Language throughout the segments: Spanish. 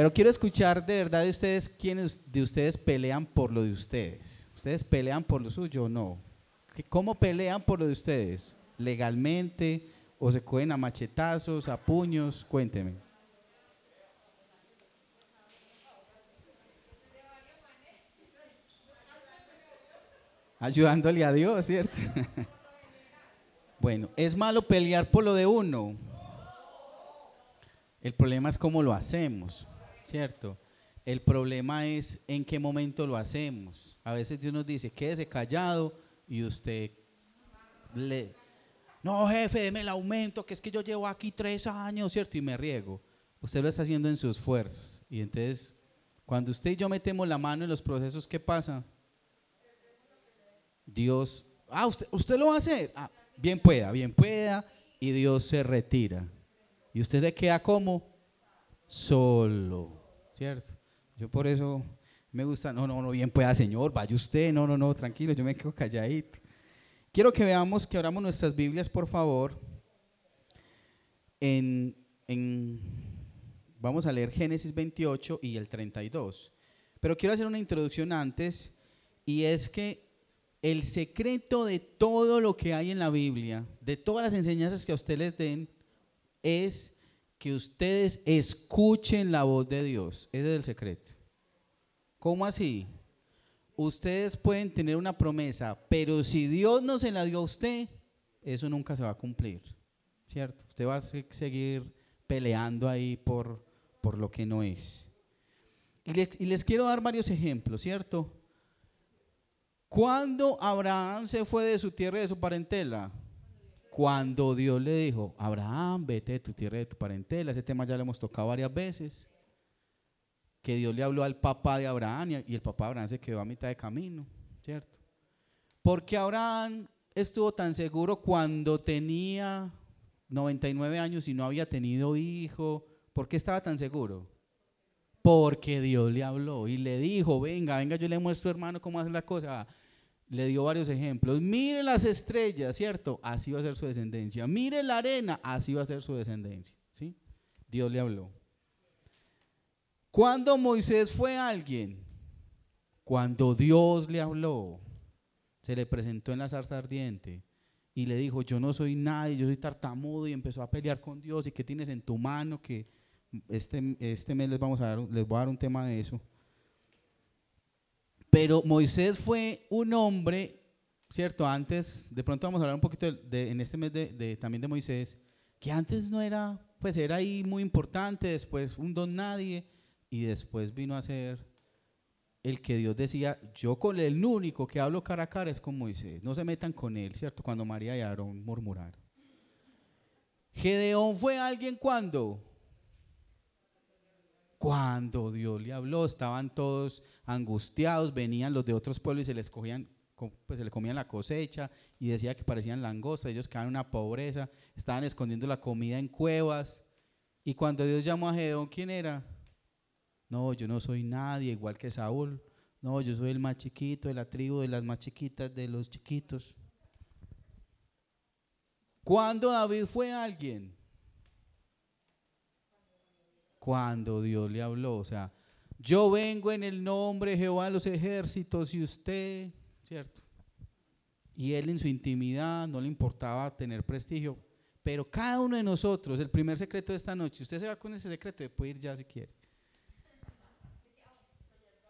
Pero quiero escuchar de verdad de ustedes quiénes de ustedes pelean por lo de ustedes. ¿Ustedes pelean por lo suyo o no? ¿Cómo pelean por lo de ustedes? ¿Legalmente? ¿O se cogen a machetazos, a puños? Cuénteme. Ayudándole a Dios, ¿cierto? bueno, es malo pelear por lo de uno. El problema es cómo lo hacemos, ¿cierto? El problema es en qué momento lo hacemos. A veces Dios nos dice, quédese callado y usted le... No, jefe, deme el aumento, que es que yo llevo aquí tres años, ¿cierto? Y me riego. Usted lo está haciendo en sus fuerzas. Y entonces, cuando usted y yo metemos la mano en los procesos, ¿qué pasa? Dios, ah, usted, usted lo va a hacer. Ah, bien pueda, bien pueda. Y Dios se retira. Y usted se queda como solo, Yo por eso me gusta, no, no, no, bien pueda, Señor, vaya usted, no, no, no, tranquilo, yo me quedo calladito. Quiero que veamos, que abramos nuestras Biblias, por favor. En, en, vamos a leer Génesis 28 y el 32. Pero quiero hacer una introducción antes, y es que el secreto de todo lo que hay en la Biblia, de todas las enseñanzas que a ustedes les den, es que ustedes escuchen la voz de Dios. Ese es el secreto. ¿Cómo así? Ustedes pueden tener una promesa, pero si Dios no se la dio a usted, eso nunca se va a cumplir. ¿Cierto? Usted va a seguir peleando ahí por, por lo que no es. Y les, y les quiero dar varios ejemplos, ¿cierto? Cuando Abraham se fue de su tierra y de su parentela? Cuando Dios le dijo, Abraham, vete de tu tierra de tu parentela. Ese tema ya lo hemos tocado varias veces. Que Dios le habló al papá de Abraham y el papá de Abraham se quedó a mitad de camino, ¿cierto? Porque Abraham estuvo tan seguro cuando tenía 99 años y no había tenido hijo. ¿Por qué estaba tan seguro? Porque Dios le habló y le dijo, venga, venga, yo le muestro hermano cómo hacer la cosa. Le dio varios ejemplos. Mire las estrellas, ¿cierto? Así va a ser su descendencia. Mire la arena, así va a ser su descendencia. ¿Sí? Dios le habló. Cuando Moisés fue alguien, cuando Dios le habló, se le presentó en la zarza ardiente y le dijo, yo no soy nadie, yo soy tartamudo y empezó a pelear con Dios y qué tienes en tu mano que este, este mes les, vamos les voy a dar un tema de eso. Pero Moisés fue un hombre, ¿cierto? Antes, de pronto vamos a hablar un poquito en este mes de, también de Moisés, que antes no era, pues era ahí muy importante, después un don nadie, y después vino a ser el que Dios decía, yo con el único que hablo cara a cara es con Moisés, no se metan con él, ¿cierto? Cuando María y Aarón murmuraron. Gedeón fue alguien cuando cuando Dios le habló, estaban todos angustiados, venían los de otros pueblos y se les cogían, pues se le comían la cosecha y decía que parecían langostas, ellos quedaban en una pobreza, estaban escondiendo la comida en cuevas. Y cuando Dios llamó a Gedeón, ¿quién era? No, yo no soy nadie, igual que Saúl. No, yo soy el más chiquito de la tribu, de las más chiquitas, de los chiquitos. ¿Cuándo David fue alguien? Cuando Dios le habló. O sea, yo vengo en el nombre de Jehová de los ejércitos y usted, ¿cierto? Y él en su intimidad no le importaba tener prestigio. Pero cada uno de nosotros, el primer secreto de esta noche, usted se va con ese secreto, puede ir ya si quiere.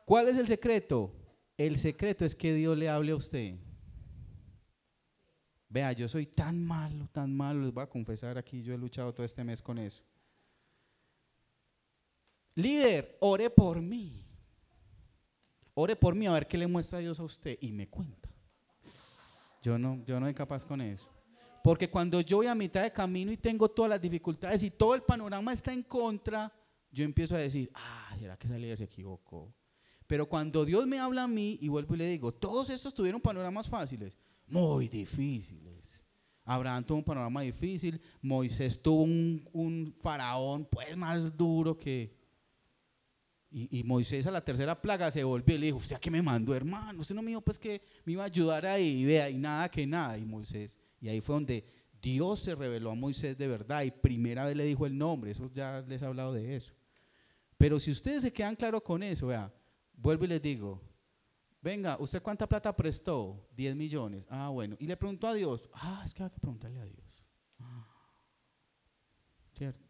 ¿Cuál es el secreto? El secreto es que Dios le hable a usted. Vea, yo soy tan malo, tan malo, les voy a confesar aquí, yo he luchado todo este mes con eso. Líder, ore por mí. Ore por mí a ver qué le muestra Dios a usted y me cuenta. Yo no, yo no soy capaz con eso. Porque cuando yo voy a mitad de camino y tengo todas las dificultades y todo el panorama está en contra, yo empiezo a decir, ah, ¿será que ese líder se equivocó? Pero cuando Dios me habla a mí y vuelvo y le digo, todos estos tuvieron panoramas fáciles, muy difíciles. Abraham tuvo un panorama difícil, Moisés tuvo un, un faraón pues más duro que, y, Moisés a la tercera plaga se volvió y le dijo, ¿usted a qué me mandó, hermano? Usted no me dijo pues que me iba a ayudar ahí, y vea, y nada que nada. Y Moisés, y ahí fue donde Dios se reveló a Moisés de verdad y primera vez le dijo el nombre, eso ya les he hablado de eso. Pero si ustedes se quedan claros con eso, vea, vuelvo y les digo, venga, ¿usted cuánta plata prestó? 10 millones. Ah, bueno. Y le preguntó a Dios. Ah, es que hay que preguntarle a Dios. Ah, ¿Cierto?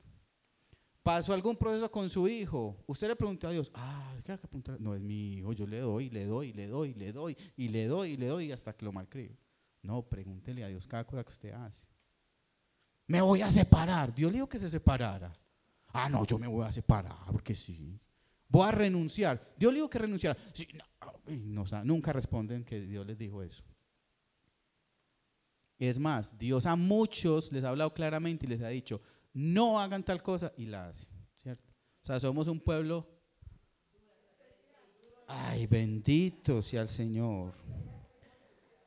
¿Pasó algún proceso con su hijo? Usted le preguntó a Dios. Ah, que hay que preguntarle. No, es mi hijo, yo le doy, le doy, le doy, le doy, y le doy, y le doy, hasta que lo malcrio. No, pregúntele a Dios cada cosa que usted hace. Me voy a separar. Dios le dijo que se separara. Ah, no, yo me voy a separar, porque sí. Voy a renunciar. Dios le dijo que renunciara. No, nunca responden que Dios les dijo eso. Es más, Dios a muchos les ha hablado claramente y les ha dicho, no hagan tal cosa y la hacen, ¿cierto? O sea, somos un pueblo... Ay, bendito sea el Señor.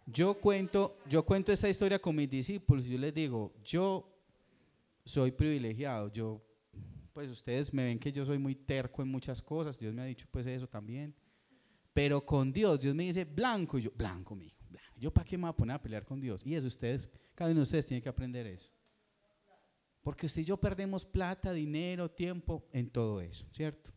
Yo cuento, yo cuento esta historia con mis discípulos y yo les digo, yo soy privilegiado, yo, pues ustedes me ven que yo soy muy terco en muchas cosas, Dios me ha dicho pues eso también, pero con Dios, Dios me dice blanco y yo, blanco, mijo, yo para qué me voy a poner a pelear con Dios, y eso ustedes, cada uno de ustedes tiene que aprender eso, porque usted y yo perdemos plata, dinero, tiempo en todo eso, ¿cierto?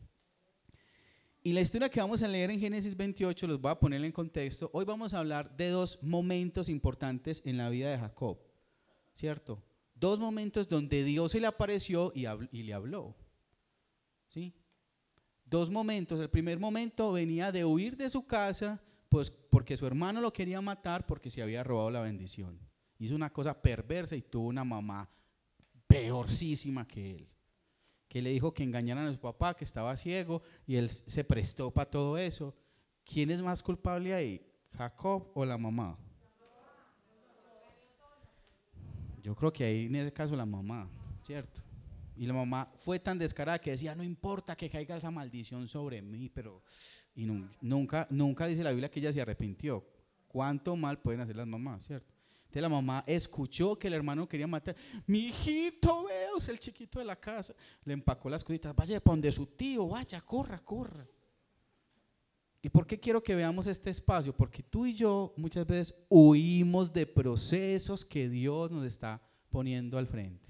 Y la historia que vamos a leer en Génesis 28, los voy a poner en contexto. Hoy vamos a hablar de dos momentos importantes en la vida de Jacob, ¿cierto? Dos momentos donde Dios se le apareció y, le habló, ¿sí? Dos momentos. El primer momento venía de huir de su casa, pues porque su hermano lo quería matar porque se había robado la bendición. Hizo una cosa perversa y tuvo una mamá peorcísima que él que le dijo que engañaran a su papá, que estaba ciego, y él se prestó para todo eso. ¿Quién es más culpable ahí? ¿Jacob o la mamá? Yo creo que ahí en ese caso la mamá, ¿cierto? Y la mamá fue tan descarada que decía, no importa que caiga esa maldición sobre mí, pero... Y nunca, nunca dice la Biblia que ella se arrepintió. ¿Cuánto mal pueden hacer las mamás, cierto? Entonces la mamá escuchó que el hermano quería matar. Mi hijito, veo, es el chiquito de la casa. Le empacó las cositas. Vaya para donde su tío, vaya, corra, corra. ¿Y por qué quiero que veamos este espacio? Porque tú y yo muchas veces huimos de procesos que Dios nos está poniendo al frente.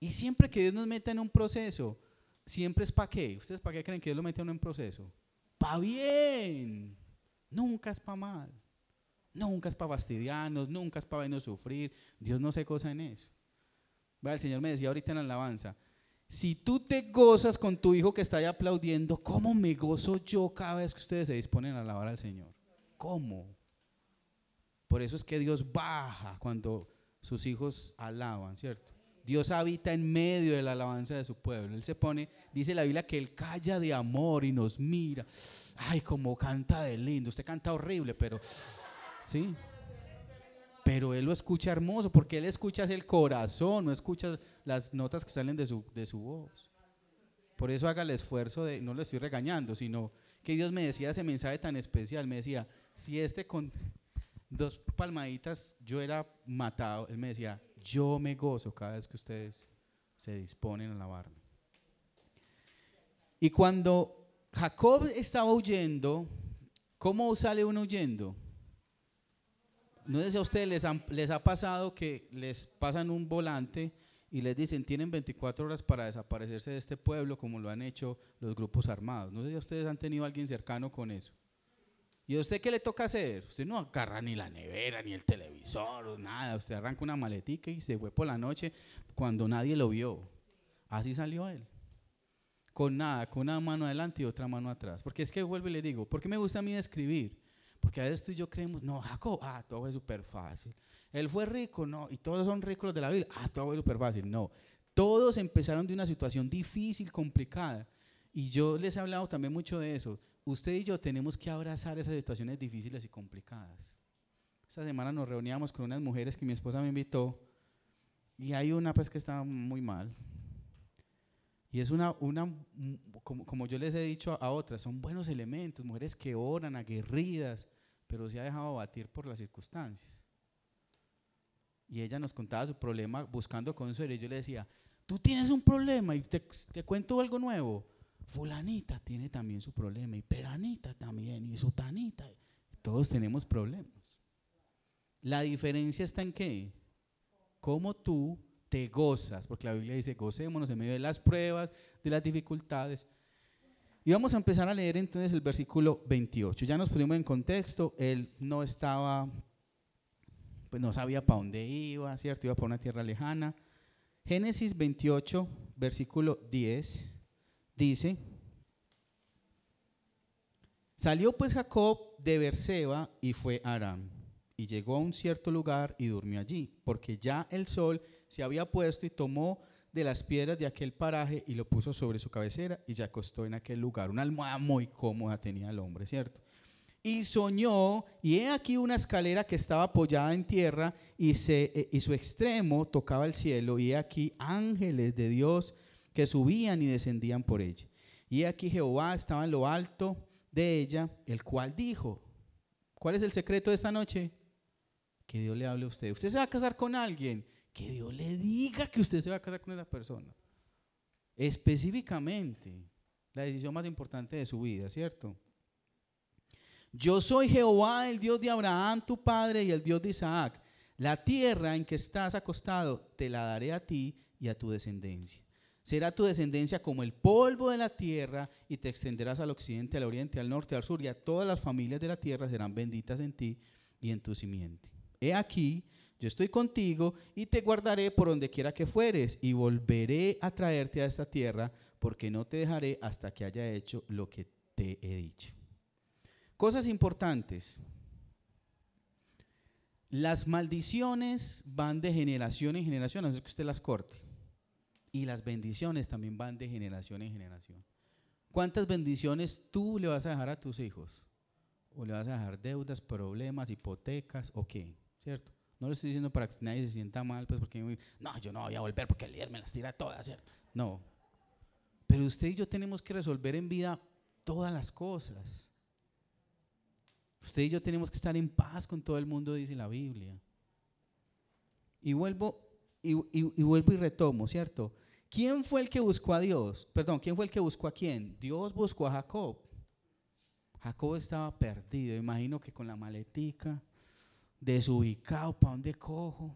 Y siempre que Dios nos meta en un proceso, siempre es para qué. ¿Ustedes para qué creen que Dios lo mete en un proceso? Para bien. Nunca es para mal. Nunca es para fastidiarnos, nunca es para vernos sufrir. Dios no se cosa en eso. el Señor me decía ahorita en la alabanza, si tú te gozas con tu hijo que está ahí aplaudiendo, ¿cómo me gozo yo cada vez que ustedes se disponen a alabar al Señor? ¿Cómo? Por eso es que Dios baja cuando sus hijos alaban, ¿cierto? Dios habita en medio de la alabanza de su pueblo. Él se pone, dice la Biblia, que Él calla de amor y nos mira. Ay, como canta de lindo. Usted canta horrible, pero ¿sí? Pero él lo escucha hermoso, porque él escucha el corazón, no escucha las notas que salen de su, de su voz. Por eso haga el esfuerzo de, no le estoy regañando, sino que Dios me decía ese mensaje tan especial, me decía, si este con dos palmaditas yo era matado, él me decía, yo me gozo cada vez que ustedes se disponen a alabarme. Y cuando Jacob estaba huyendo, ¿cómo sale uno huyendo? No sé si a ustedes les, les ha pasado que les pasan un volante y les dicen tienen 24 horas para desaparecerse de este pueblo como lo han hecho los grupos armados. No sé si ustedes han tenido a alguien cercano con eso. ¿Y a usted qué le toca hacer? Usted no agarra ni la nevera, ni el televisor, nada. Usted arranca una maletica y se fue por la noche cuando nadie lo vio. Así salió él. Con nada, con una mano adelante y otra mano atrás. Porque es que vuelvo y le digo, ¿por qué me gusta a mí describir? Porque a veces tú y yo creemos, no, Jacob, ah, todo es súper fácil. Él fue rico, no, y todos son ricos los de la Biblia, ah, todo es súper fácil. No, todos empezaron de una situación difícil, complicada. Y yo les he hablado también mucho de eso. Usted y yo tenemos que abrazar esas situaciones difíciles y complicadas. Esta semana nos reuníamos con unas mujeres que mi esposa me invitó y hay una pues que está muy mal. Y es una, una como, como, yo les he dicho a, otras, son buenos elementos, mujeres que oran, aguerridas, pero se ha dejado batir por las circunstancias. Y ella nos contaba su problema buscando consuelo y yo le decía, tú tienes un problema y te, te cuento algo nuevo. Fulanita tiene también su problema y Peranita también y Sotanita. Todos tenemos problemas. La diferencia está en qué? Cómo tú te gozas, porque la Biblia dice, gocémonos en medio de las pruebas, de las dificultades. Y vamos a empezar a leer entonces el versículo 28. Ya nos pusimos en contexto, él no estaba, pues no sabía para dónde iba, ¿cierto? Iba para una tierra lejana. Génesis 28, versículo 10, dice, salió pues Jacob de Berseba y fue a Aram, y llegó a un cierto lugar y durmió allí, porque ya el sol se había puesto y tomó de las piedras de aquel paraje y lo puso sobre su cabecera y se acostó en aquel lugar. Una almohada muy cómoda tenía el hombre, ¿cierto? Y soñó, y he aquí una escalera que estaba apoyada en tierra y, se, eh, y su extremo tocaba el cielo, y he aquí ángeles de Dios que subían y descendían por ella. Y he aquí Jehová estaba en lo alto de ella, el cual dijo, ¿cuál es el secreto de esta noche? Que Dios le hable a usted. Usted se va a casar con alguien que Dios le diga que usted se va a casar con esa persona. Específicamente, la decisión más importante de su vida, ¿cierto? Yo soy Jehová, el Dios de Abraham, tu padre, y el Dios de Isaac. La tierra en que estás acostado te la daré a ti y a tu descendencia. Será tu descendencia como el polvo de la tierra y te extenderás al occidente, al oriente, al norte, al sur y a todas las familias de la tierra serán benditas en ti y en tu simiente. He aquí, yo estoy contigo y te guardaré por donde quiera que fueres y volveré a traerte a esta tierra porque no te dejaré hasta que haya hecho lo que te he dicho. Cosas importantes. Las maldiciones van de generación en generación, a que usted las corte. Y las bendiciones también van de generación en generación. ¿Cuántas bendiciones tú le vas a dejar a tus hijos? ¿O le vas a dejar deudas, problemas, hipotecas o qué? ¿Cierto? No lo estoy diciendo para que nadie se sienta mal, pues porque no, yo no voy a volver porque el líder me las tira todas, ¿cierto? No. Pero usted y yo tenemos que resolver en vida todas las cosas. Usted y yo tenemos que estar en paz con todo el mundo, dice la Biblia. Y vuelvo y, y, vuelvo y retomo, ¿cierto? ¿Quién fue el que buscó a Dios? Perdón, ¿quién fue el que buscó a quién? Dios buscó a Jacob. Jacob estaba perdido, imagino que con la maletica, desubicado, ¿para dónde cojo?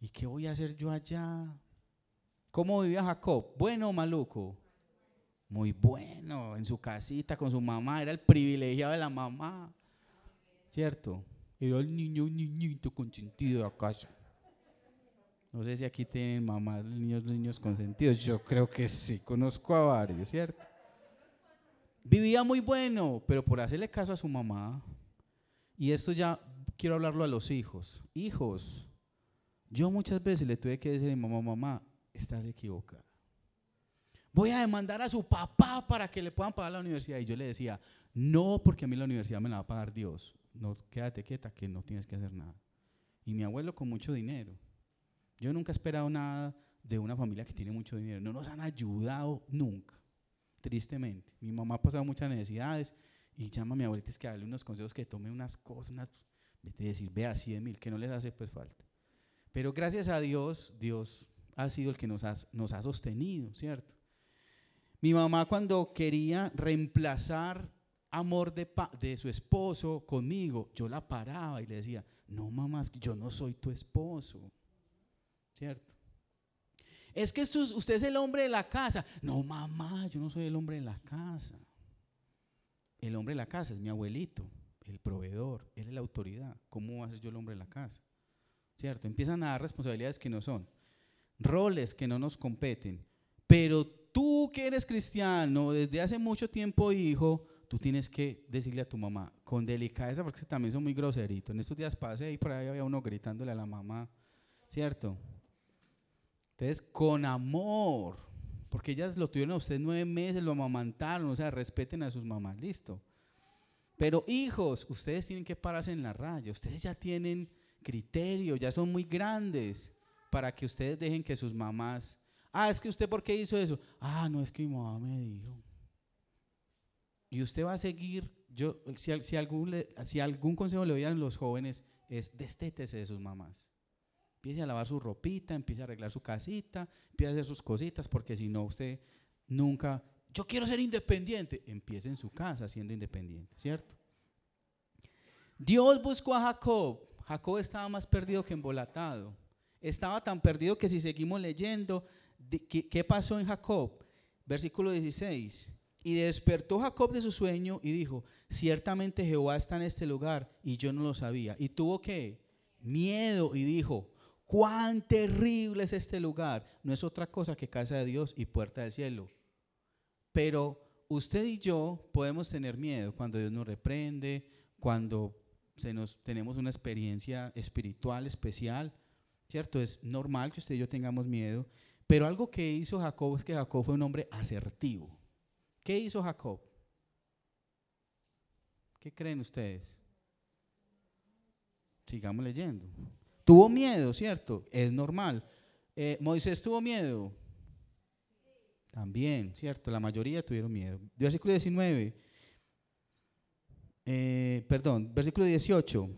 ¿Y qué voy a hacer yo allá? ¿Cómo vivía Jacob? ¿Bueno o maluco? Muy bueno, en su casita con su mamá, era el privilegiado de la mamá, ¿cierto? Era el niño, niñito consentido de casa. No sé si aquí tienen mamás, niños, niños consentidos. Yo creo que sí, conozco a varios, ¿cierto? Vivía muy bueno, pero por hacerle caso a su mamá, y esto ya quiero hablarlo a los hijos. Hijos, yo muchas veces le tuve que decir a mi mamá, mamá, estás equivocada. Voy a demandar a su papá para que le puedan pagar la universidad. Y yo le decía, no, porque a mí la universidad me la va a pagar Dios. No, quédate quieta, que no tienes que hacer nada. Y mi abuelo con mucho dinero. Yo nunca he esperado nada de una familia que tiene mucho dinero. No nos han ayudado nunca, tristemente. Mi mamá ha pasado muchas necesidades y llama a mi abuelita es que darle unos consejos que tome unas cosas, unas de decir, vea, 100 mil, que no les hace pues falta. Pero gracias a Dios, Dios ha sido el que nos ha, nos ha sostenido, ¿cierto? Mi mamá cuando quería reemplazar amor de, de su esposo conmigo, yo la paraba y le decía, no mamá, yo no soy tu esposo, ¿cierto? Es que usted es el hombre de la casa. No mamá, yo no soy el hombre de la casa. El hombre de la casa es mi abuelito el proveedor, él es la autoridad. ¿Cómo va a ser yo el hombre de la casa? ¿Cierto? Empiezan a dar responsabilidades que no son, roles que no nos competen. Pero tú que eres cristiano, desde hace mucho tiempo, hijo, tú tienes que decirle a tu mamá, con delicadeza, porque también son muy groseritos. En estos días pasé y por ahí había uno gritándole a la mamá, ¿cierto? Entonces, con amor, porque ellas lo tuvieron a usted nueve meses, lo amamantaron, o sea, respeten a sus mamás, listo. Pero hijos, ustedes tienen que pararse en la raya, ustedes ya tienen criterio, ya son muy grandes para que ustedes dejen que sus mamás, ah, es que usted por qué hizo eso, ah, no es que mi mamá me dijo. Y usted va a seguir, yo, si, algún, si algún consejo le a los jóvenes, es destétese de sus mamás. Empiece a lavar su ropita, empiece a arreglar su casita, empiece a hacer sus cositas, porque si no, usted nunca yo quiero ser independiente. Empiece en su casa siendo independiente, ¿cierto? Dios buscó a Jacob. Jacob estaba más perdido que embolatado. Estaba tan perdido que si seguimos leyendo, ¿qué, pasó en Jacob? Versículo 16. Y despertó Jacob de su sueño y dijo, ciertamente Jehová está en este lugar y yo no lo sabía. Y tuvo que miedo y dijo, cuán terrible es este lugar. No es otra cosa que casa de Dios y puerta del cielo. Pero usted y yo podemos tener miedo cuando Dios nos reprende, cuando nos, tenemos una experiencia espiritual especial, ¿cierto? Es normal que usted y yo tengamos miedo, pero algo que hizo Jacob es que Jacob fue un hombre asertivo. ¿Qué hizo Jacob? ¿Qué creen ustedes? Sigamos leyendo. Tuvo miedo, ¿cierto? Es normal. Eh, Moisés tuvo miedo. También, ¿cierto? La mayoría tuvieron miedo. Versículo 19. Eh, perdón, versículo 18.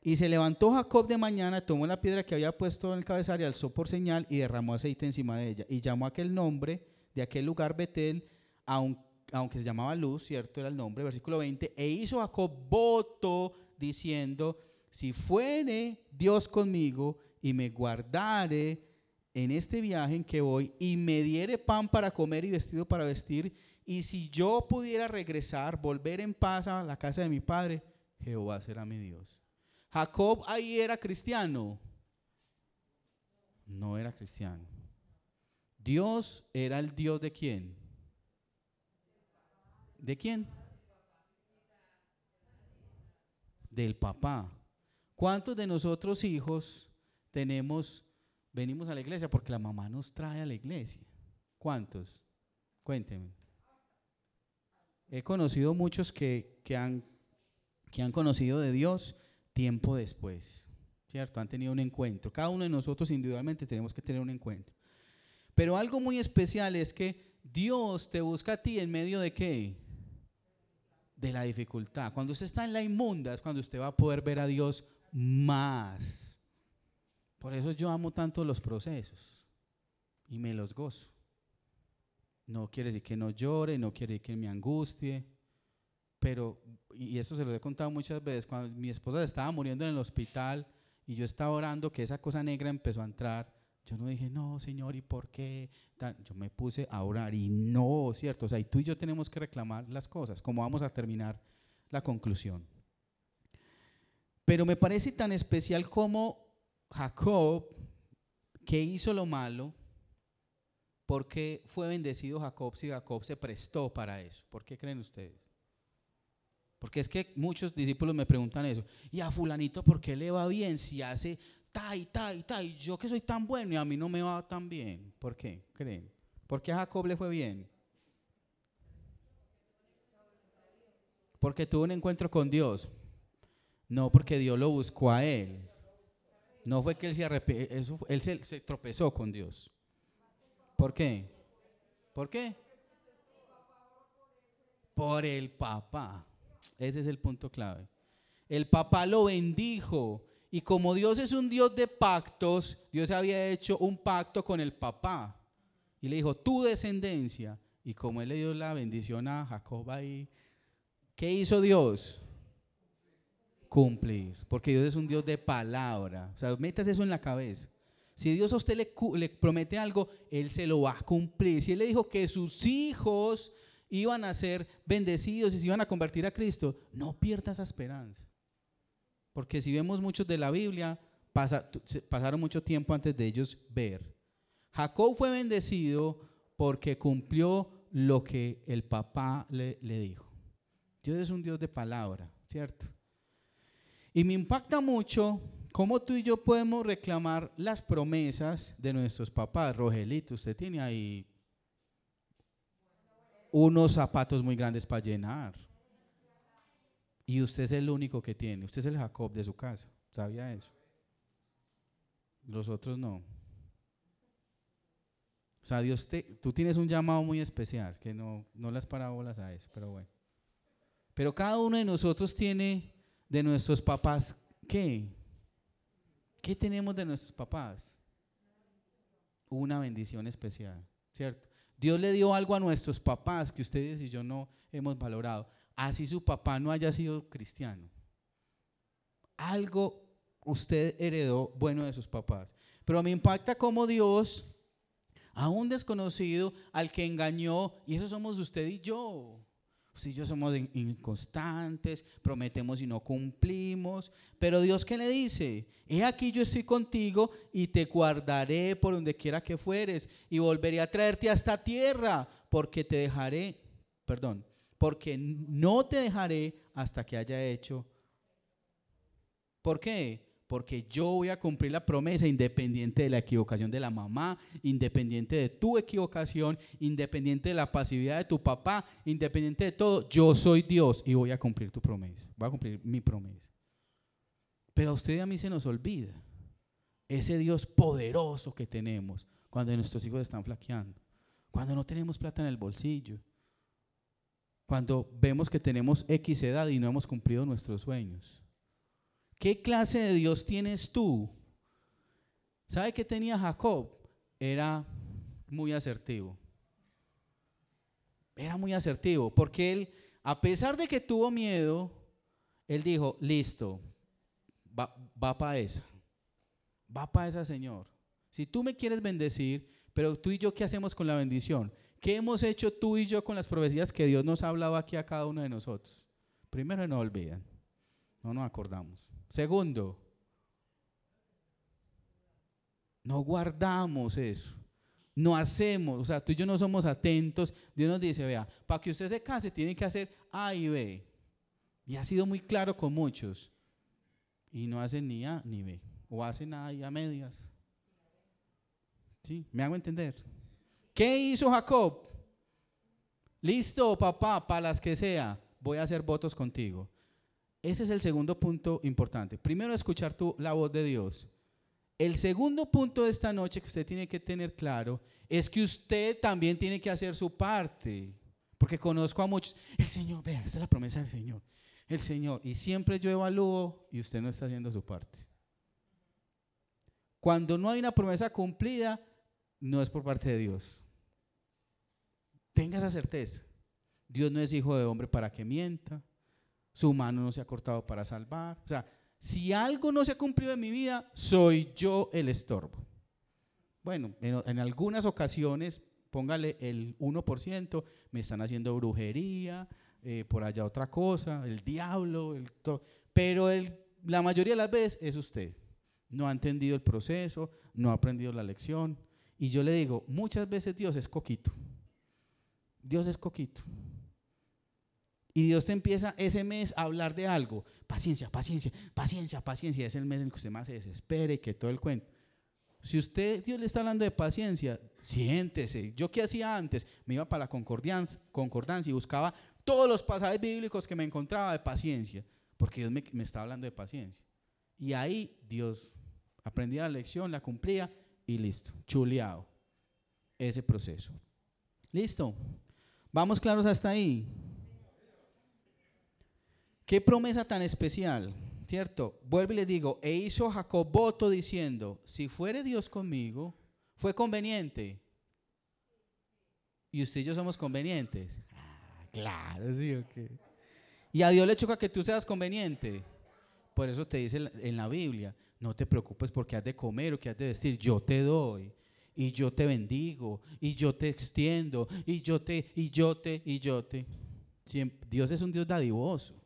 Y se levantó Jacob de mañana, tomó la piedra que había puesto en el cabezario, alzó por señal y derramó aceite encima de ella. Y llamó aquel nombre de aquel lugar Betel, aunque se llamaba Luz, ¿cierto? Era el nombre, versículo 20. E hizo Jacob voto diciendo, si fuere Dios conmigo y me guardare en este viaje en que voy y me diere pan para comer y vestido para vestir, y si yo pudiera regresar, volver en paz a la casa de mi padre, Jehová será mi Dios. Jacob ahí era cristiano. No era cristiano. Dios era el Dios de quién? ¿De quién? Del papá. ¿Cuántos de nosotros hijos tenemos, venimos a la iglesia porque la mamá nos trae a la iglesia? ¿Cuántos? Cuéntenme. He conocido muchos que, que, han, que han conocido de Dios tiempo después, ¿cierto? Han tenido un encuentro. Cada uno de nosotros individualmente tenemos que tener un encuentro. Pero algo muy especial es que Dios te busca a ti en medio de qué? De la dificultad. Cuando usted está en la inmunda es cuando usted va a poder ver a Dios más. Por eso yo amo tanto los procesos y me los gozo. No quiere decir que no llore, no quiere decir que me angustie, pero, y eso se lo he contado muchas veces, cuando mi esposa estaba muriendo en el hospital y yo estaba orando que esa cosa negra empezó a entrar, yo no dije, no, Señor, ¿y por qué? Yo me puse a orar y no, ¿cierto? O sea, y tú y yo tenemos que reclamar las cosas, como vamos a terminar la conclusión. Pero me parece tan especial como Jacob, que hizo lo malo, ¿Por qué fue bendecido Jacob si Jacob se prestó para eso? ¿Por qué creen ustedes? Porque es que muchos discípulos me preguntan eso. ¿Y a fulanito por qué le va bien si hace ta y ta y ta? Y yo que soy tan bueno y a mí no me va tan bien. ¿Por qué creen? ¿Por qué a Jacob le fue bien? Porque tuvo un encuentro con Dios. No porque Dios lo buscó a él. No fue que él se, él se tropezó con Dios. ¿Por qué? ¿Por qué? Por el papá. Ese es el punto clave. El papá lo bendijo. Y como Dios es un Dios de pactos, Dios había hecho un pacto con el papá. Y le dijo, tu descendencia. Y como él le dio la bendición a Jacob ahí, ¿qué hizo Dios? Cumplir. Porque Dios es un Dios de palabra. O sea, metas eso en la cabeza. Si Dios a usted le, promete algo, Él se lo va a cumplir. Si Él le dijo que sus hijos iban a ser bendecidos y se iban a convertir a Cristo, no pierda esa esperanza. Porque si vemos muchos de la Biblia, pasaron mucho tiempo antes de ellos ver. Jacob fue bendecido porque cumplió lo que el papá le dijo. Dios es un Dios de palabra, ¿cierto? Y me impacta mucho ¿Cómo tú y yo podemos reclamar las promesas de nuestros papás? Rogelito, usted tiene ahí unos zapatos muy grandes para llenar. Y usted es el único que tiene. Usted es el Jacob de su casa. ¿Sabía eso? Los otros no. O sea, Dios te, tú tienes un llamado muy especial, que no, no las parábolas a eso, pero bueno. Pero cada uno de nosotros tiene de nuestros papás, ¿qué? ¿Qué tenemos de nuestros papás? Una bendición especial, ¿cierto? Dios le dio algo a nuestros papás que ustedes y yo no hemos valorado. Así su papá no haya sido cristiano. Algo usted heredó bueno de sus papás. Pero me impacta cómo Dios a un desconocido al que engañó, y eso somos usted y yo. Si yo somos inconstantes, prometemos y no cumplimos, pero Dios qué le dice, he aquí yo estoy contigo y te guardaré por donde quiera que fueres y volveré a traerte a esta tierra, porque te dejaré, perdón, porque no te dejaré hasta que haya hecho. ¿Por qué? Porque yo voy a cumplir la promesa independiente de la equivocación de la mamá, independiente de tu equivocación, independiente de la pasividad de tu papá, independiente de todo. Yo soy Dios y voy a cumplir tu promesa, voy a cumplir mi promesa. Pero a usted y a mí se nos olvida ese Dios poderoso que tenemos cuando nuestros hijos están flaqueando, cuando no tenemos plata en el bolsillo, cuando vemos que tenemos X edad y no hemos cumplido nuestros sueños. ¿Qué clase de Dios tienes tú? ¿Sabe qué tenía Jacob? Era muy asertivo. Era muy asertivo, porque él, a pesar de que tuvo miedo, él dijo, listo, va, va para esa, va para esa, Señor. Si tú me quieres bendecir, pero tú y yo, ¿qué hacemos con la bendición? ¿Qué hemos hecho tú y yo con las profecías que Dios nos ha hablado aquí a cada uno de nosotros? Primero, no olvidan, no nos acordamos. Segundo, no guardamos eso. No hacemos, o sea, tú y yo no somos atentos. Dios nos dice, vea, para que usted se case tiene que hacer A y B. Y ha sido muy claro con muchos. Y no hacen ni A ni B. O hacen A y a medias. ¿Sí? ¿Me hago entender? ¿Qué hizo Jacob? Listo, papá, para las que sea, voy a hacer votos contigo. Ese es el segundo punto importante. Primero, escuchar tu, la voz de Dios. El segundo punto de esta noche que usted tiene que tener claro es que usted también tiene que hacer su parte. Porque conozco a muchos. El Señor, vea, esa es la promesa del Señor. El Señor. Y siempre yo evalúo y usted no está haciendo su parte. Cuando no hay una promesa cumplida, no es por parte de Dios. Tenga esa certeza. Dios no es hijo de hombre para que mienta. Su mano no se ha cortado para salvar. O sea, si algo no se ha cumplido en mi vida, soy yo el estorbo. Bueno, en, algunas ocasiones, póngale el 1%, me están haciendo brujería, eh, por allá otra cosa, el diablo, el pero la mayoría de las veces es usted. No ha entendido el proceso, no ha aprendido la lección. Y yo le digo, muchas veces Dios es coquito. Dios es coquito. Y Dios te empieza ese mes a hablar de algo. Paciencia, paciencia, paciencia, paciencia. Es el mes en que usted más se desespere y que todo el cuento. Si usted, Dios le está hablando de paciencia, siéntese. Yo qué hacía antes, me iba para la concordancia, concordancia y buscaba todos los pasajes bíblicos que me encontraba de paciencia, porque Dios me, me está hablando de paciencia. Y ahí Dios aprendía la lección, la cumplía y listo, chuleado ese proceso. Listo. Vamos claros hasta ahí. Qué promesa tan especial, ¿cierto? Vuelvo y le digo, e hizo Jacob voto diciendo, si fuere Dios conmigo, fue conveniente. Y usted y yo somos convenientes. Ah, claro, sí, ok. Y a Dios le choca que tú seas conveniente. Por eso te dice en la Biblia, no te preocupes porque has de comer o que has de decir, yo te doy y yo te bendigo y yo te extiendo y yo te y yo te y yo te. Dios es un Dios dadivoso.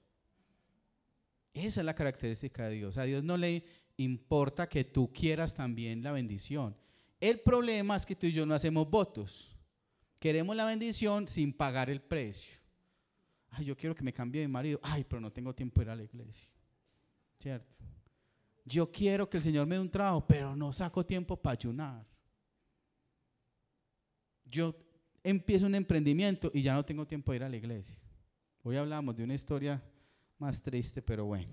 Esa es la característica de Dios. A Dios no le importa que tú quieras también la bendición. El problema es que tú y yo no hacemos votos. Queremos la bendición sin pagar el precio. Ay, yo quiero que me cambie de marido. Ay, pero no tengo tiempo de ir a la iglesia. ¿Cierto? Yo quiero que el Señor me dé un trabajo, pero no saco tiempo para ayunar. Yo empiezo un emprendimiento y ya no tengo tiempo de ir a la iglesia. Hoy hablamos de una historia más triste, pero bueno.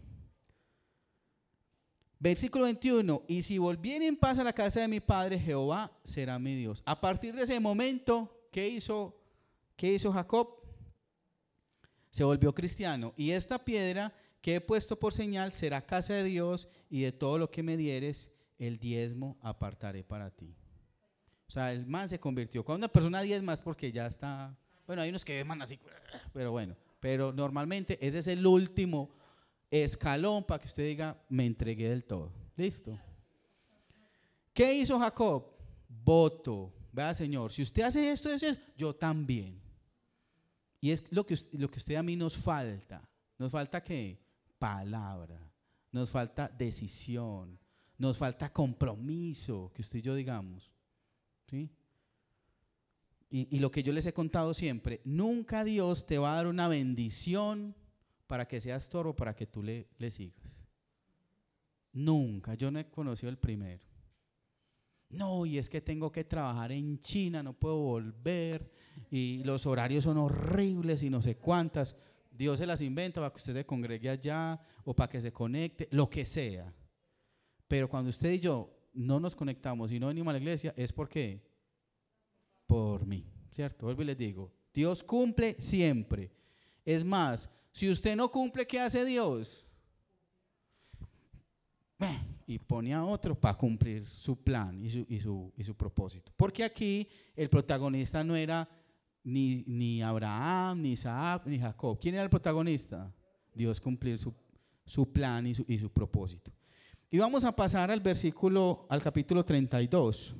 Versículo 21, y si volviera en paz a la casa de mi padre, Jehová será mi Dios. A partir de ese momento, ¿qué hizo, qué hizo Jacob? Se volvió cristiano. Y esta piedra que he puesto por señal será casa de Dios y de todo lo que me dieres, el diezmo apartaré para ti. O sea, el man se convirtió. Cuando una persona diezma es porque ya está, bueno, hay unos que deman así, pero bueno, pero normalmente ese es el último escalón para que usted diga, me entregué del todo. ¿Listo? ¿Qué hizo Jacob? Voto. vea Señor, si usted hace esto, eso, yo también. Y es lo que, lo que usted a mí nos falta. Nos falta que palabra, nos falta decisión, nos falta compromiso, que usted y yo digamos. ¿sí? Y, lo que yo les he contado siempre, nunca Dios te va a dar una bendición para que seas toro, para que tú le, le sigas. Nunca, yo no he conocido el primero. No, y es que tengo que trabajar en China, no puedo volver, y los horarios son horribles y no sé cuántas. Dios se las inventa para que usted se congregue allá o para que se conecte, lo que sea. Pero cuando usted y yo no nos conectamos y no venimos a la iglesia, es porque por mí, ¿cierto? Vuelvo y les digo, Dios cumple siempre. Es más, si usted no cumple, ¿qué hace Dios? y pone a otro para cumplir su plan y su, y su, y su propósito. Porque aquí el protagonista no era ni, ni, Abraham, ni Isaac, ni Jacob. ¿Quién era el protagonista? Dios cumplir su, su plan y su, y su, propósito. Y vamos a pasar al versículo, al capítulo 32.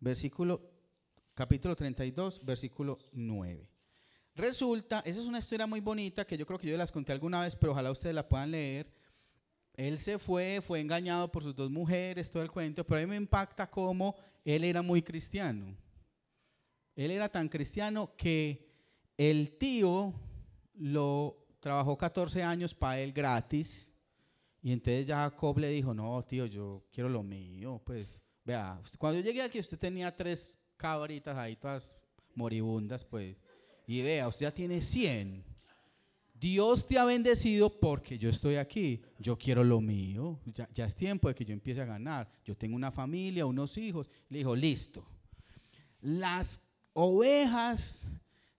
Versículo, capítulo 32, versículo 9. Resulta, esa es una historia muy bonita que yo creo que yo las conté alguna vez, pero ojalá ustedes la puedan leer. Él se fue, fue engañado por sus dos mujeres, todo el cuento, pero a mí me impacta cómo él era muy cristiano. Él era tan cristiano que el tío lo trabajó 14 años para él gratis. Y entonces ya Jacob le dijo, no, tío, yo quiero lo mío. Pues, vea, cuando yo llegué aquí usted tenía tres cabritas ahí todas moribundas, pues y vea, usted ya tiene 100. Dios te ha bendecido porque yo estoy aquí. Yo quiero lo mío. Ya, es tiempo de que yo empiece a ganar. Yo tengo una familia, unos hijos. Le dijo, listo. Las ovejas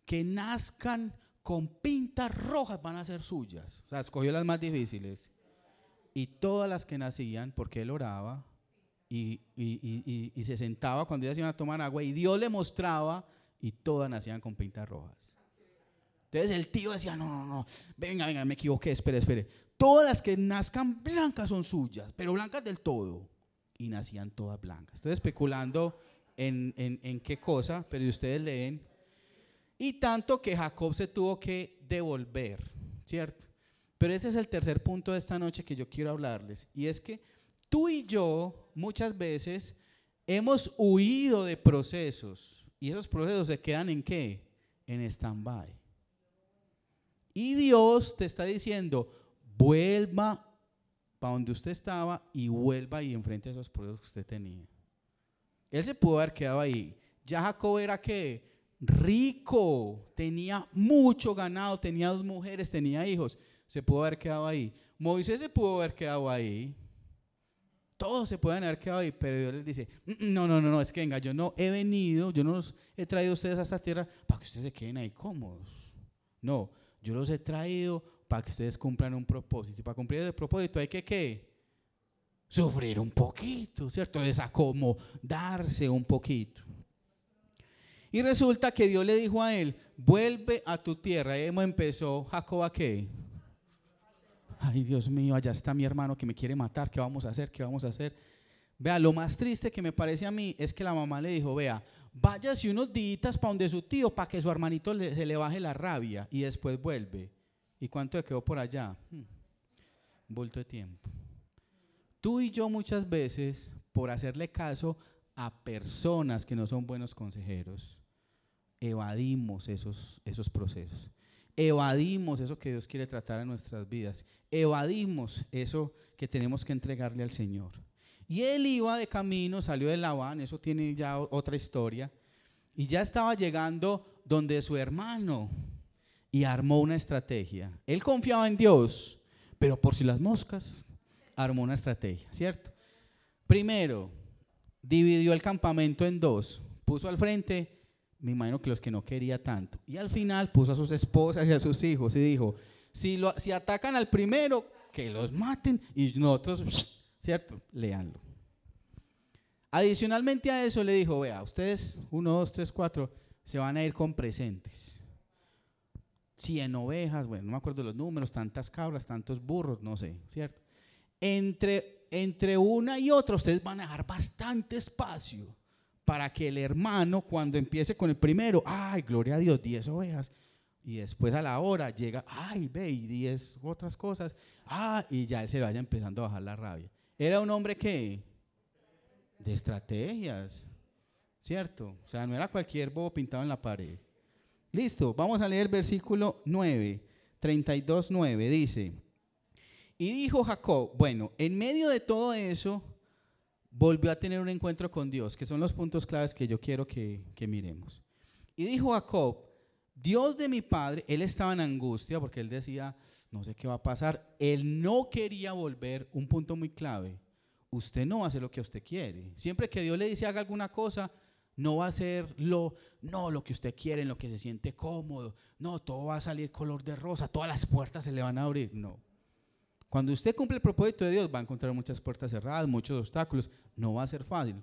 que nazcan con pintas rojas van a ser suyas. O sea, escogió las más difíciles. Y todas las que nacían, porque él oraba y, y se sentaba cuando ellas iban a tomar agua, y Dios le mostraba y todas nacían con pintas rojas. Entonces el tío decía, no, no, no, venga, venga, me equivoqué, espere, espere. Todas las que nazcan blancas son suyas, pero blancas del todo. Y nacían todas blancas. Estoy especulando en, en, en qué cosa, pero ustedes leen. Y tanto que Jacob se tuvo que devolver, ¿cierto? Pero ese es el tercer punto de esta noche que yo quiero hablarles. Y es que tú y yo muchas veces hemos huido de procesos y esos procesos se quedan en qué? En stand-by. Y Dios te está diciendo, vuelva para donde usted estaba y vuelva y enfrente a esos procesos que usted tenía. Él se pudo haber quedado ahí. Ya Jacob era rico, tenía mucho ganado, tenía dos mujeres, tenía hijos. Se pudo haber quedado ahí. Moisés se pudo haber quedado ahí. Todos se pueden haber quedado ahí, pero Dios les dice, mm, mm, no, no, no, no, es que venga, yo no he venido, yo no los he traído a ustedes a esta tierra para que ustedes se queden ahí cómodos. No, yo los he traído para que ustedes cumplan un propósito. Y para cumplir ese propósito hay que, ¿qué? Sufrir un poquito, ¿cierto? Desacomodarse un poquito. Y resulta que Dios le dijo a él, vuelve a tu tierra. Y empezó Jacob a qué? Ay Dios mío, allá está mi hermano que me quiere matar, ¿qué vamos a hacer? ¿Qué vamos a hacer? Vea, lo más triste que me parece a mí es que la mamá le dijo, vea, váyase unos días para donde su tío para que su hermanito se le baje la rabia y después vuelve. ¿Y cuánto le quedó por allá? Hmm, bulto de tiempo. Tú y yo muchas veces, por hacerle caso a personas que no son buenos consejeros, evadimos esos, esos procesos evadimos eso que Dios quiere tratar en nuestras vidas, evadimos eso que tenemos que entregarle al Señor. Y él iba de camino, salió de Labán, eso tiene ya otra historia, y ya estaba llegando donde su hermano y armó una estrategia. Él confiaba en Dios, pero por si las moscas, armó una estrategia, ¿cierto? Primero, dividió el campamento en dos, puso al frente me imagino que los que no quería tanto. Y al final puso a sus esposas y a sus hijos y dijo, si, lo, si atacan al primero, que los maten y nosotros, ¿cierto? Leanlo. Adicionalmente a eso le dijo, vea, ustedes, uno, dos, tres, cuatro, se van a ir con presentes. 100 ovejas, bueno, no me acuerdo los números, tantas cabras, tantos burros, no sé, ¿cierto? entre, entre una y otra ustedes van a dejar bastante espacio para que el hermano cuando empiece con el primero, ay, gloria a Dios, 10 ovejas, y después a la hora llega, ay, ve, y 10 otras cosas, ah, y ya él se vaya empezando a bajar la rabia. Era un hombre que, de estrategias, ¿cierto? O sea, no era cualquier bobo pintado en la pared. Listo, vamos a leer el versículo 9, 32, 9, dice, y dijo Jacob, bueno, en medio de todo eso, volvió a tener un encuentro con Dios, que son los puntos claves que yo quiero que, que miremos. Y dijo Jacob, Dios de mi padre, él estaba en angustia porque él decía, no sé qué va a pasar. Él no quería volver, un punto muy clave, usted no hacer lo que usted quiere. Siempre que Dios le dice haga alguna cosa, no va a ser lo, no, lo que usted quiere, en lo que se siente cómodo. No, todo va a salir color de rosa, todas las puertas se le van a abrir. No. Cuando usted cumple el propósito de Dios, va a encontrar muchas puertas cerradas, muchos obstáculos. No va a ser fácil.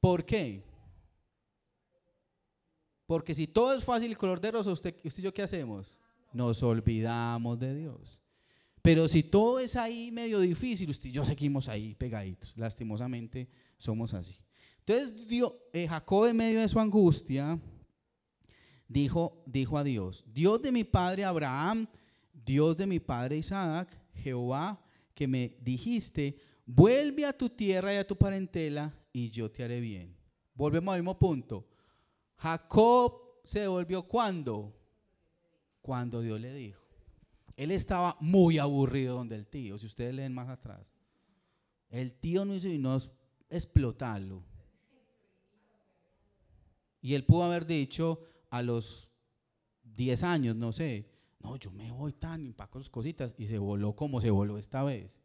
¿Por qué? Porque si todo es fácil y color de rosa, usted, y yo, ¿qué hacemos? Nos olvidamos de Dios. Pero si todo es ahí medio difícil, usted y yo seguimos ahí pegaditos. Lastimosamente somos así. Entonces eh, Jacob en medio de su angustia dijo, dijo a Dios, Dios de mi padre Abraham, Dios de mi padre Isaac, Jehová, que me dijiste, vuelve a tu tierra y a tu parentela y yo te haré bien. Volvemos al mismo punto. Jacob se devolvió cuando? Cuando Dios le dijo. Él estaba muy aburrido donde el tío, si ustedes leen más atrás. El tío no hizo sino explotarlo. Y él pudo haber dicho a los 10 años, no sé, no, yo me voy tan, empaco sus cositas y se voló como se voló esta vez.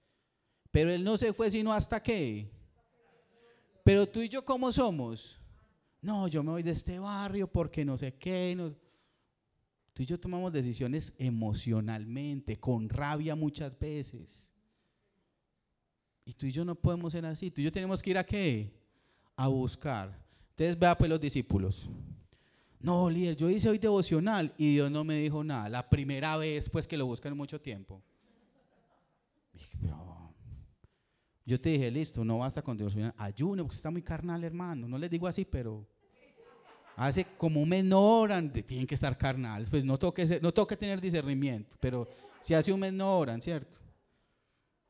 Pero él no se fue sino hasta qué. Pero tú y yo, ¿cómo somos? no, yo me voy de este barrio porque no sé qué. Tú y yo tomamos decisiones emocionalmente, con rabia muchas veces. Y tú y yo no podemos ser así. Tú y yo tenemos que ir a qué? A buscar. Entonces vea pues los discípulos. No, líder, yo hice hoy devocional y Dios no me dijo nada. La primera vez pues que lo buscan mucho tiempo. Yo te dije, listo, no basta con devocional. Ayuno, porque está muy carnal, hermano. No les digo así, pero Hace como un mes tienen que estar carnales, pues no toque, no toque tener discernimiento, pero si hace un mes ¿cierto?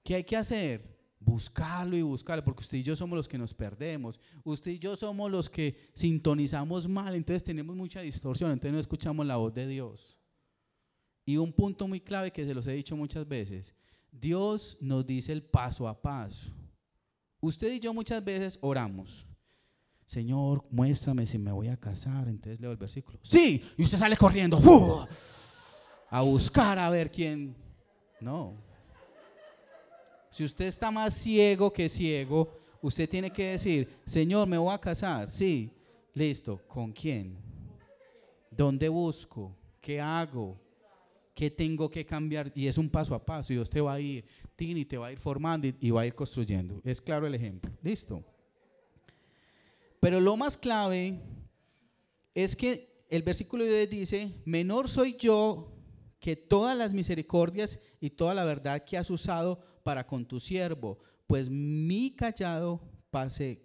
¿Qué hay que hacer? Buscarlo y buscarlo, porque usted y yo somos los que nos perdemos, usted y yo somos los que sintonizamos mal, entonces tenemos mucha distorsión, entonces no escuchamos la voz de Dios. Y un punto muy clave que se los he dicho muchas veces, Dios nos dice el paso a paso. Usted y yo muchas veces oramos, Señor, muéstrame si me voy a casar. Entonces leo el versículo. Sí, y usted sale corriendo a buscar a ver quién. No. Si usted está más ciego que ciego, usted tiene que decir, Señor, me voy a casar. Sí, listo. ¿Con quién? ¿Dónde busco? ¿Qué hago? ¿Qué tengo que cambiar? Y es un paso a paso. Y usted va a ir, Tini, te va a ir formando y va a ir construyendo. Es claro el ejemplo. Listo. Pero lo más clave es que el versículo de 10 dice, menor soy yo que todas las misericordias y toda la verdad que has usado para con tu siervo, pues mi callado pasé,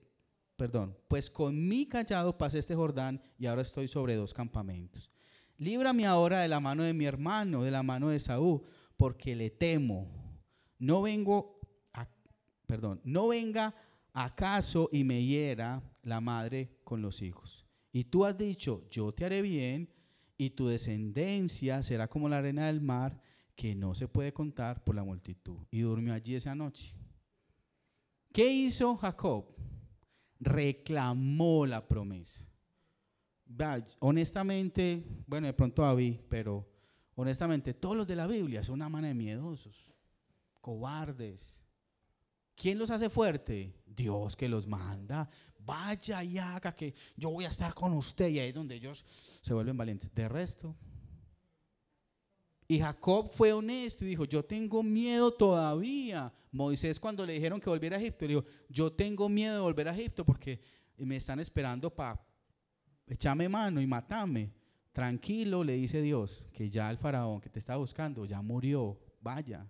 perdón, pues con mi callado pasé este Jordán y ahora estoy sobre dos campamentos. Líbrame ahora de la mano de mi hermano, de la mano de Saúl, porque le temo. No vengo, a, perdón, no venga acaso y me hiera la madre con los hijos. Y tú has dicho, yo te haré bien y tu descendencia será como la arena del mar que no se puede contar por la multitud. Y durmió allí esa noche. ¿Qué hizo Jacob? Reclamó la promesa. honestamente, bueno, de pronto David, pero honestamente, todos los de la Biblia son una mano de miedosos, cobardes, ¿Quién los hace fuerte? Dios que los manda. Vaya y haga que yo voy a estar con usted. Y ahí es donde ellos se vuelven valientes. De resto. Y Jacob fue honesto y dijo, yo tengo miedo todavía. Moisés cuando le dijeron que volviera a Egipto, le dijo, yo tengo miedo de volver a Egipto porque me están esperando para echarme mano y matarme. Tranquilo, le dice Dios, que ya el faraón que te está buscando ya murió. Vaya.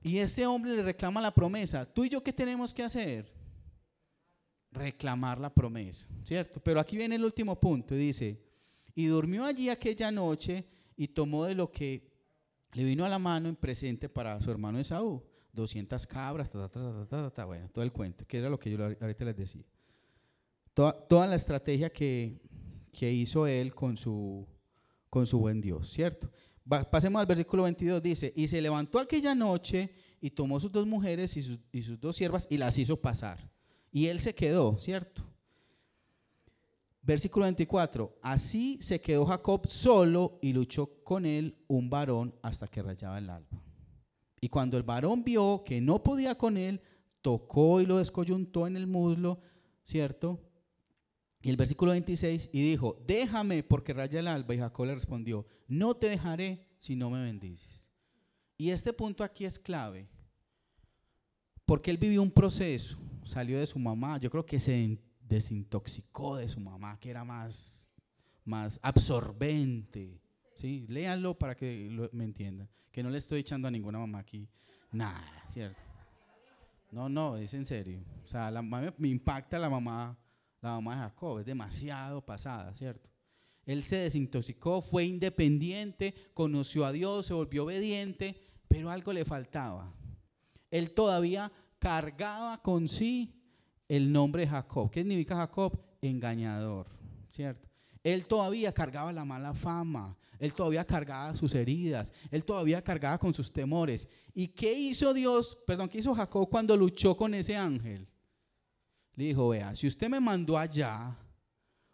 Y este hombre le reclama la promesa. ¿Tú y yo qué tenemos que hacer? Reclamar la promesa, ¿cierto? Pero aquí viene el último punto y dice, y durmió allí aquella noche y tomó de lo que le vino a la mano en presente para su hermano Esaú. 200 cabras, ta, ta, ta, bueno, todo el cuento, que era lo que yo ahorita les decía. Toda, toda la estrategia que, que, hizo él con su, con su buen Dios, ¿cierto? pasemos al versículo 22, dice, y se levantó aquella noche y tomó sus dos mujeres y sus, y sus dos siervas y las hizo pasar. Y él se quedó, ¿cierto? Versículo 24, así se quedó Jacob solo y luchó con él un varón hasta que rayaba el alba. Y cuando el varón vio que no podía con él, tocó y lo descoyuntó en el muslo, ¿cierto? Y el versículo 26, y dijo, déjame porque raya el alba. Y Jacob le respondió, no te dejaré si no me bendices. Y este punto aquí es clave, porque él vivió un proceso, salió de su mamá, yo creo que se desintoxicó de su mamá, que era más, más absorbente. ¿sí? Léanlo para que me entiendan que no le estoy echando a ninguna mamá aquí nada, ¿cierto? No, no, es en serio. O sea, la, me impacta la mamá, la mamá de Jacob, es demasiado pasada, ¿cierto? Él se desintoxicó, fue independiente, conoció a Dios, se volvió obediente, pero algo le faltaba. Él todavía cargaba con sí el nombre de Jacob. ¿Qué significa Jacob? Engañador, ¿cierto? Él todavía cargaba la mala fama, él todavía cargaba sus heridas, él todavía cargaba con sus temores. ¿Y qué hizo Dios, perdón, qué hizo Jacob cuando luchó con ese ángel? Le dijo, vea, si usted me mandó allá,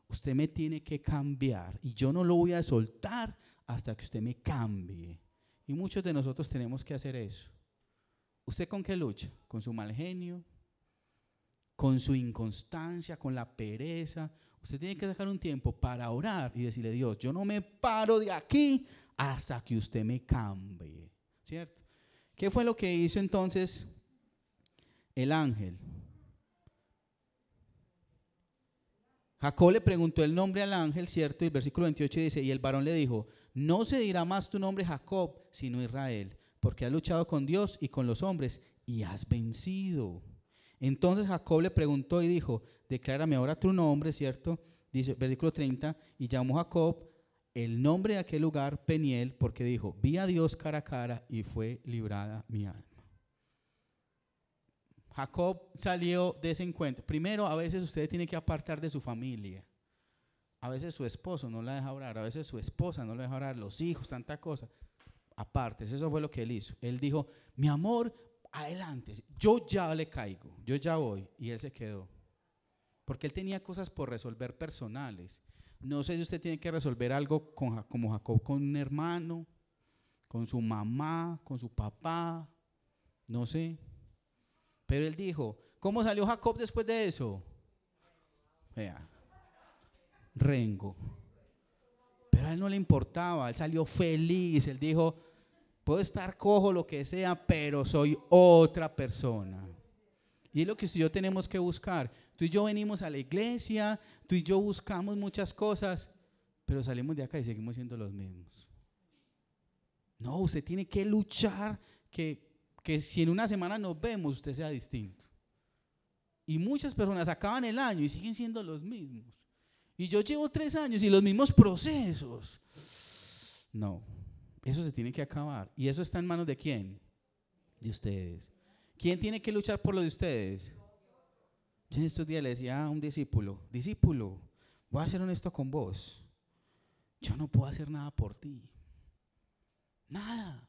usted me tiene que cambiar y yo no lo voy a soltar hasta que usted me cambie. Y muchos de nosotros tenemos que hacer eso. ¿Usted con qué lucha? ¿Con su mal genio? ¿Con su inconstancia? ¿Con la pereza? Usted tiene que sacar un tiempo para orar y decirle, Dios, yo no me paro de aquí hasta que usted me cambie. ¿Cierto? ¿Qué fue lo que hizo entonces el ángel? Jacob le preguntó el nombre al ángel, ¿cierto? Y el versículo 28 dice, y el varón le dijo, no se dirá más tu nombre Jacob, sino Israel, porque has luchado con Dios y con los hombres y has vencido. Entonces Jacob le preguntó y dijo, declárame ahora tu nombre, ¿cierto? Dice, versículo 30, y llamó Jacob el nombre de aquel lugar Peniel, porque dijo, vi a Dios cara a cara y fue librada mi alma. Jacob salió de ese encuentro. Primero, a veces usted tiene que apartar de su familia. A veces su esposo no la deja orar, a veces su esposa no la deja orar, los hijos, tanta cosa. Aparte, eso fue lo que él hizo. Él dijo, mi amor, adelante, yo ya le caigo, yo ya voy. Y él se quedó. Porque él tenía cosas por resolver personales. No sé si usted tiene que resolver algo con, como Jacob con un hermano, con su mamá, con su papá, no sé. Pero él dijo, ¿cómo salió Jacob después de eso? Vea, rengo. Pero a él no le importaba, él salió feliz, él dijo, Puedo estar cojo, lo que sea, pero soy otra persona. Y es lo que yo tenemos que buscar. Tú y yo venimos a la iglesia, tú y yo buscamos muchas cosas, pero salimos de acá y seguimos siendo los mismos. No, usted tiene que luchar que, que si en una semana nos vemos, usted sea distinto. Y muchas personas acaban el año y siguen siendo los mismos. Y yo llevo tres años y los mismos procesos. No, eso se tiene que acabar. ¿Y eso está en manos de quién? De ustedes. ¿Quién tiene que luchar por lo de ustedes? Yo en estos días le decía a un discípulo, discípulo, voy a ser honesto con vos. Yo no puedo hacer nada por ti. Nada.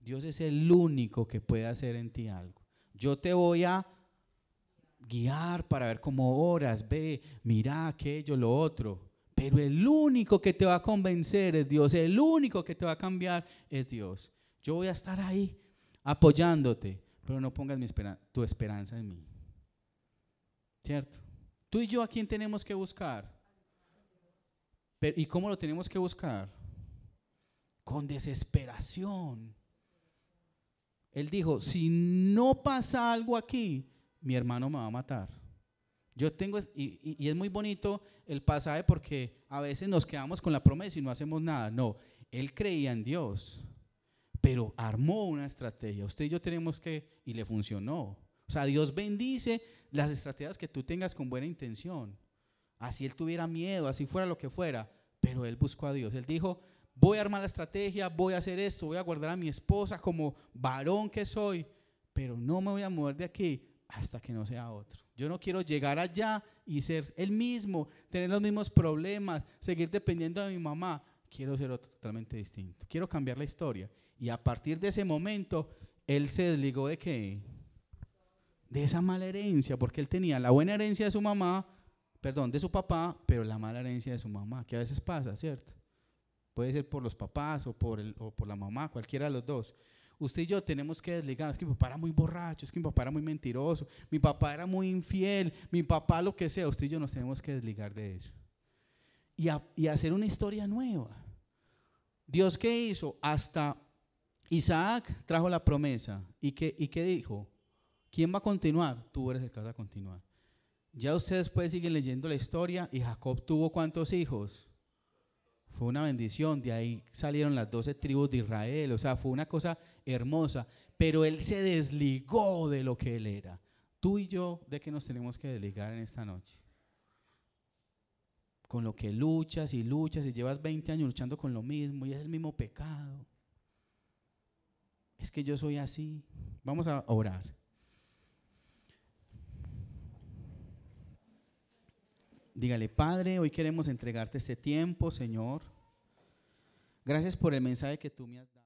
Dios es el único que puede hacer en ti algo. Yo te voy a guiar para ver cómo oras, ve, mira aquello, lo otro. Pero el único que te va a convencer es Dios, el único que te va a cambiar es Dios. Yo voy a estar ahí apoyándote, pero no pongas mi tu esperanza en mí. ¿Cierto? Tú y yo a quién tenemos que buscar. ¿Y cómo lo tenemos que buscar? Con desesperación. Él dijo, si no pasa algo aquí, mi hermano me va a matar. Yo tengo, y, es muy bonito el pasaje porque a veces nos quedamos con la promesa y no hacemos nada. No, él creía en Dios, pero armó una estrategia. Usted y yo tenemos que, y le funcionó. O sea, Dios bendice las estrategias que tú tengas con buena intención. Así él tuviera miedo, así fuera lo que fuera, pero él buscó a Dios. Él dijo, voy a armar la estrategia, voy a hacer esto, voy a guardar a mi esposa como varón que soy, pero no me voy a mover de aquí hasta que no sea otro. Yo no quiero llegar allá y ser el mismo, tener los mismos problemas, seguir dependiendo de mi mamá. Quiero ser otro totalmente distinto. Quiero cambiar la historia. Y a partir de ese momento, él se desligó de qué? De esa mala herencia, porque él tenía la buena herencia de su mamá, perdón, de su papá, pero la mala herencia de su mamá, que a veces pasa, ¿cierto? Puede ser por los papás o por, el, o por la mamá, cualquiera de los dos. Usted y yo tenemos que desligar. Es que mi papá era muy borracho, es que mi papá era muy mentiroso, mi papá era muy infiel, mi papá lo que sea. Usted y yo nos tenemos que desligar de eso. Y, hacer una historia nueva. Dios qué hizo? Hasta Isaac trajo la promesa. ¿Y qué, ¿Y qué dijo? ¿Quién va a continuar? Tú eres el que va a continuar. Ya ustedes pueden seguir leyendo la historia y Jacob tuvo cuántos hijos? Fue una bendición, de ahí salieron las doce tribus de Israel, o sea, fue una cosa hermosa, pero él se desligó de lo que él era. Tú y yo, ¿de qué nos tenemos que desligar en esta noche? Con lo que luchas y luchas y llevas 20 años luchando con lo mismo y es el mismo pecado. Es que yo soy así. Vamos a orar. Dígale, Padre, hoy queremos entregarte este tiempo, Señor. Gracias por el mensaje que tú me has dado.